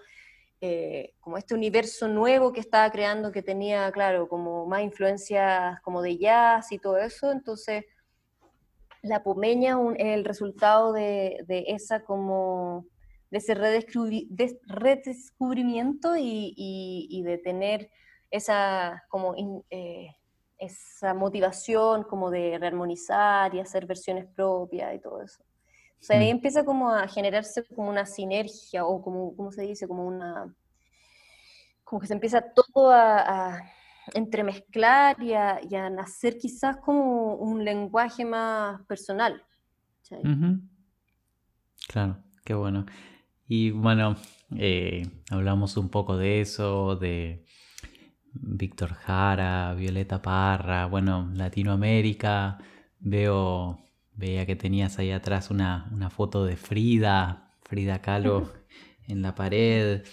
eh, como este universo nuevo que estaba creando, que tenía, claro, como más influencias como de jazz y todo eso, entonces la Pomeña es el resultado de, esa como de ese redescubrimiento y, de tener esa, como, eh, esa motivación como de rearmonizar y hacer versiones propias y todo eso. O sea, ahí mm. empieza como a generarse como una sinergia o como, ¿cómo se dice? Como una... Como que se empieza todo a, entremezclar y a, nacer quizás como un lenguaje más personal. Claro, qué bueno. Y bueno, eh, hablamos un poco de eso, de Víctor Jara, Violeta Parra, bueno, Latinoamérica. Veo, veía que tenías ahí atrás una, foto de Frida, Frida Kahlo en la pared.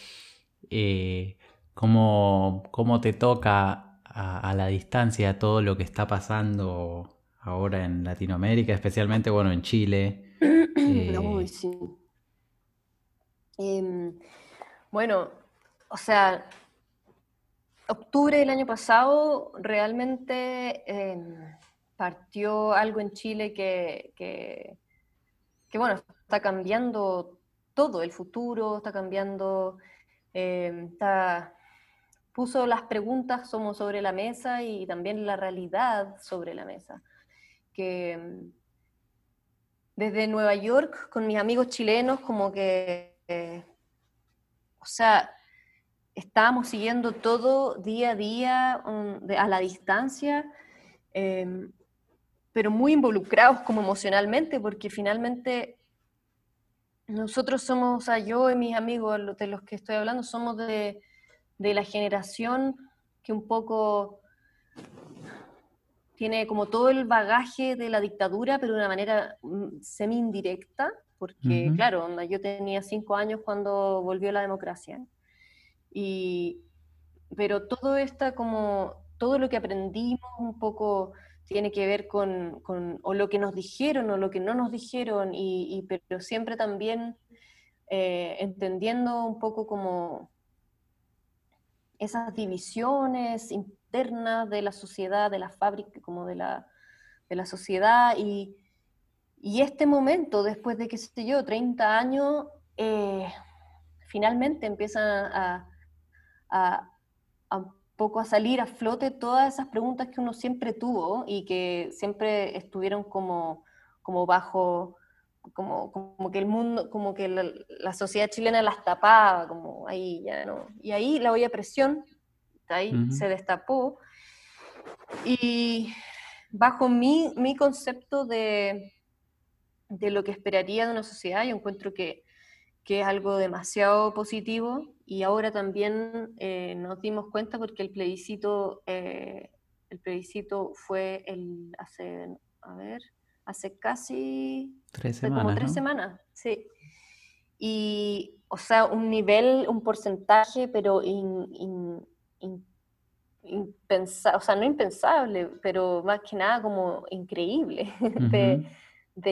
Eh, ¿cómo, te toca a, la distancia todo lo que está pasando ahora en Latinoamérica, especialmente bueno en Chile? Eh, sí. Em, bueno, o sea, octubre del año pasado realmente em, partió algo en Chile que, que, bueno, está cambiando todo, el futuro está cambiando, em, puso las preguntas somos sobre la mesa y también la realidad sobre la mesa. Que desde Nueva York, con mis amigos chilenos, como que o sea, estábamos siguiendo todo día a día um, a la distancia, em, pero muy involucrados como emocionalmente, porque finalmente nosotros somos, o sea, yo y mis amigos de los que estoy hablando, somos de, de la generación que un poco tiene como todo el bagaje de la dictadura, pero de una manera mm, semi-indirecta, porque claro, yo tenía cinco años cuando volvió la democracia. Y, pero todo esta como, todo lo que aprendimos un poco tiene que ver con, con o lo que nos dijeron o lo que no nos dijeron, y, pero siempre también eh, entendiendo un poco como esas divisiones internas de la sociedad, de la fábrica, como de la, de la sociedad, y, y este momento, después de, qué sé yo, 30 años, eh, finalmente empiezan a, a, un poco a salir a flote todas esas preguntas que uno siempre tuvo y que siempre estuvieron como, como bajo, como, como que el mundo, como que la, sociedad chilena las tapaba, como ahí ya no. Y ahí la olla presión, ahí se destapó. Y bajo mi, mi concepto de, de lo que esperaría de una sociedad. Yo encuentro que, es algo demasiado positivo y ahora también eh, nos dimos cuenta porque el plebiscito, eh, el plebiscito fue el hace, a ver, hace casi tres semanas, como tres semanas, sí. Y, o sea, un nivel, un porcentaje, pero in, impensable, o sea, no impensable, pero más que nada como increíble de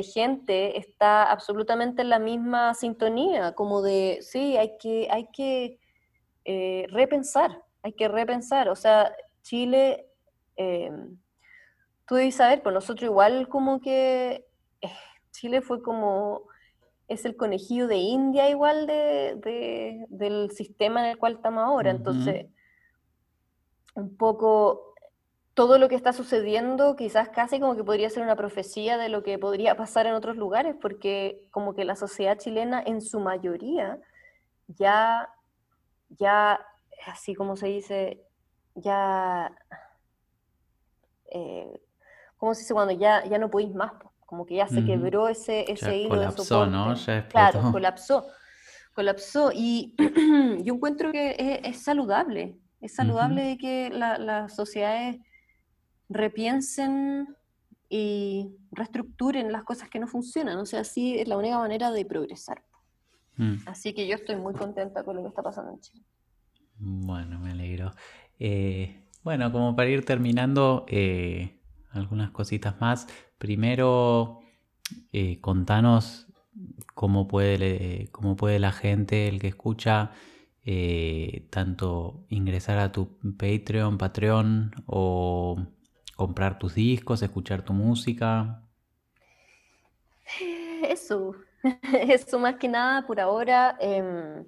gente está absolutamente en la misma sintonía, como de, sí, hay que, hay que eh, repensar, hay que repensar. O sea, Chile, eh, tú debes saber, pues nosotros igual como que eh, Chile fue como, es el conejillo de India igual de, del sistema en el cual estamos ahora. Entonces, un poco todo lo que está sucediendo quizás casi como que podría ser una profecía de lo que podría pasar en otros lugares, porque como que la sociedad chilena en su mayoría ya, ya, así como se dice, ya, eh, ¿cómo se dice cuando ya, ya no podéis más? Como que ya se quebró ese, ese hilo de soporte. ¿no? claro, colapsó. Colapsó. Y yo encuentro que es, saludable. Es saludable que las sociedades repiensen y reestructuren las cosas que no funcionan. O sea, así es la única manera de progresar. Mm. Así que yo estoy muy contenta con lo que está pasando en Chile. Bueno, me alegro. Eh, bueno, como para ir terminando, eh, algunas cositas más. Primero, eh, contanos cómo puede, cómo puede la gente, el que escucha, tanto ingresar a tu Patreon, Patreon o comprar tus discos, escuchar tu música? Eso. eso más que nada por ahora. Em,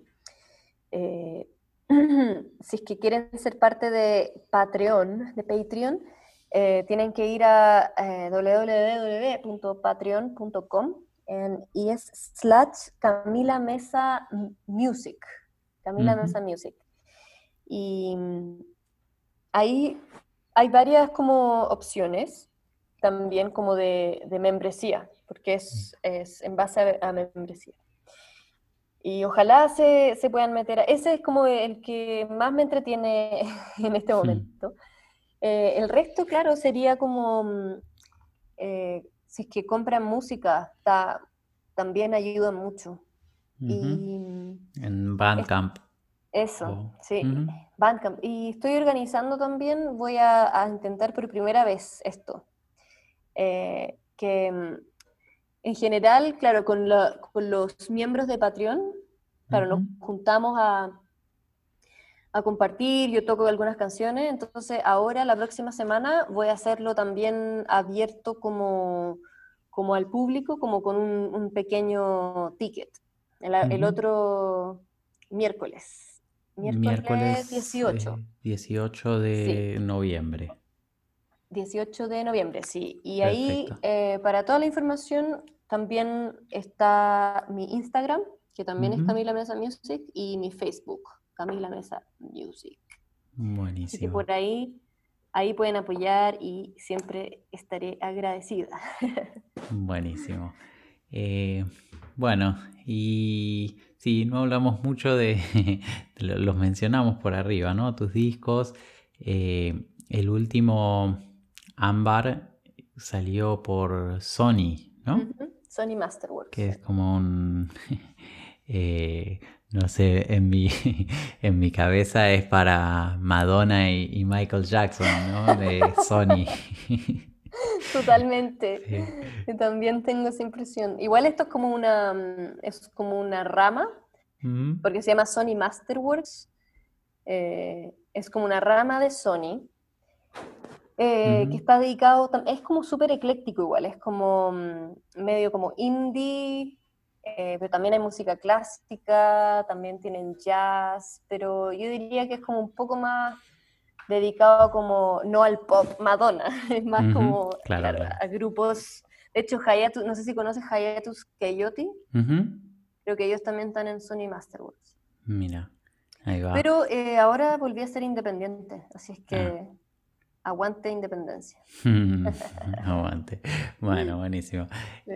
eh, si es que quieren ser parte de Patreon, de Patreon, eh, tienen que ir a eh, www.patreon.com y es slash Camila Mesa Music. Camila Mesa Music. Y ahí hay varias como opciones, también como de, membresía, porque es, es en base a, membresía. Y ojalá se, se, puedan meter. ese es como el que más me entretiene en este momento. Eh, el resto, claro, sería como, mm, eh, si es que compran música, también ayuda mucho. y, en Bandcamp. Eso, oh, sí, Bandcamp. Y estoy organizando también, voy a, intentar por primera vez esto. Eh, que mm, en general, claro, con, con, los miembros de Patreon, claro, nos juntamos a a compartir, yo toco algunas canciones, entonces ahora la próxima semana voy a hacerlo también abierto como, como al público, como con un, pequeño ticket. El, otro miércoles. Miércoles, 18. 18 de noviembre. 18 de noviembre, sí. Y ahí, eh, para toda la información, también está mi Instagram, que también es Camila Mesa Music, y mi Facebook. Camila Mesa Music. Buenísimo. Así que por ahí, ahí pueden apoyar y siempre estaré agradecida. Buenísimo. Eh, bueno, y sí, no hablamos mucho de, los mencionamos por arriba, ¿no? Tus discos. Eh, el último Ámbar salió por Sony, ¿no? Sony Masterworks. Que es como un... Eh, no sé, en mi, en mi cabeza es para Madonna y, Michael Jackson, ¿no? De Sony. Totalmente. Yo también tengo esa impresión. Igual esto es como una, mm, es como una rama, porque se llama Sony Masterworks. Eh, es como una rama de Sony. Eh, que está dedicado, es como súper ecléctico igual, es como mm, medio como indie, eh, pero también hay música clásica, también tienen jazz, pero yo diría que es como un poco más dedicado como, no al pop Madonna, es más como a grupos, de hecho Hayatus, no sé si conoces Hayatus Coyote, creo que ellos también están en Sony Masterworks. Mira, ahí va. Pero eh, ahora volví a ser independiente, así es que... Ah. Aguante independencia. Aguante. Bueno, buenísimo.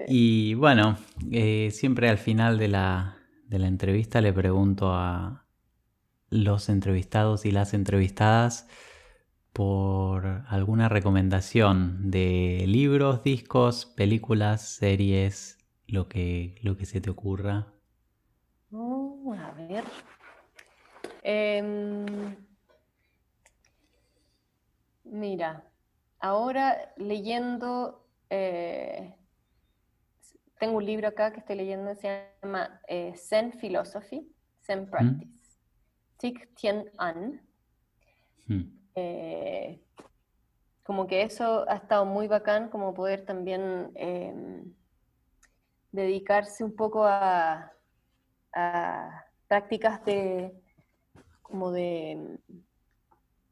Y bueno, eh, siempre al final de la, de la entrevista le pregunto a los entrevistados y las entrevistadas por alguna recomendación de libros, discos, películas, series, lo que, lo que se te ocurra. Oh, a ver. Em, Mira, ahora leyendo, eh, tengo un libro acá que estoy leyendo, se llama eh, Zen Philosophy, Zen Practice, Tien An. Hmm. Eh, como que eso ha estado muy bacán, como poder también em, dedicarse un poco a, a prácticas de, como de,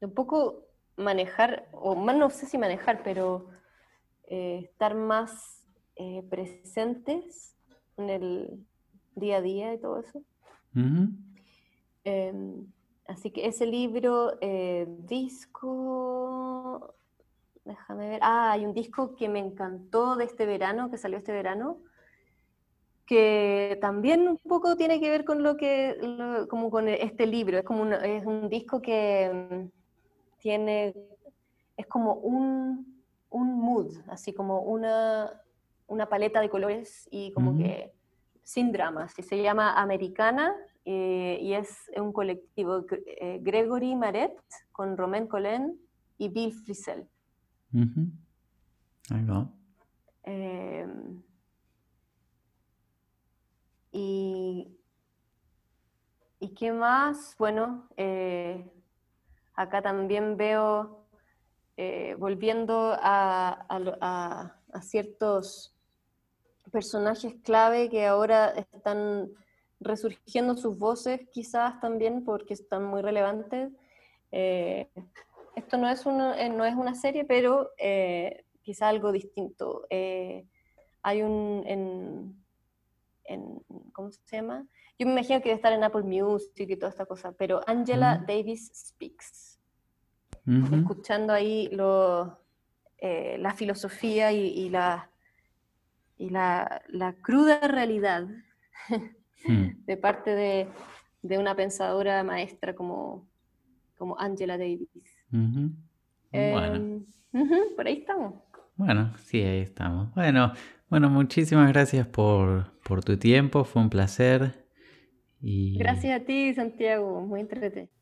de un poco manejar, o más no sé si manejar, pero eh, estar más eh, presentes en el día a día y todo eso. Em, así que ese libro, eh, disco, déjame ver, ah, hay un disco que me encantó de este verano, que salió este verano, que también un poco tiene que ver con lo que, como con este libro, es como es un disco que tiene, es como un, mood, así como una, paleta de colores y como que sin dramas. Y se llama Americana eh, y es un colectivo, eh, Gregory Maret con Romain Collen y Bill Frisell. Ahí va. Em, y, ¿Y qué más? Bueno, eh, Acá también veo, eh, volviendo a, ciertos personajes clave que ahora están resurgiendo sus voces quizás también porque están muy relevantes. Eh, esto no es, una, no es una serie, pero quizá algo distinto. hay un, en, en, ¿cómo se llama? Yo me imagino que debe estar en Apple Music y toda esta cosa, pero Angela Davis Speaks. Escuchando ahí lo, eh, la filosofía y, la, y la, la cruda realidad hmm. de parte de, de, una pensadora maestra como, como Angela Davis. Em, bueno. por ahí estamos. Bueno, sí, ahí estamos. Bueno, bueno, muchísimas gracias por, por tu tiempo, fue un placer. Y... Gracias a ti, Santiago, muy entretenido.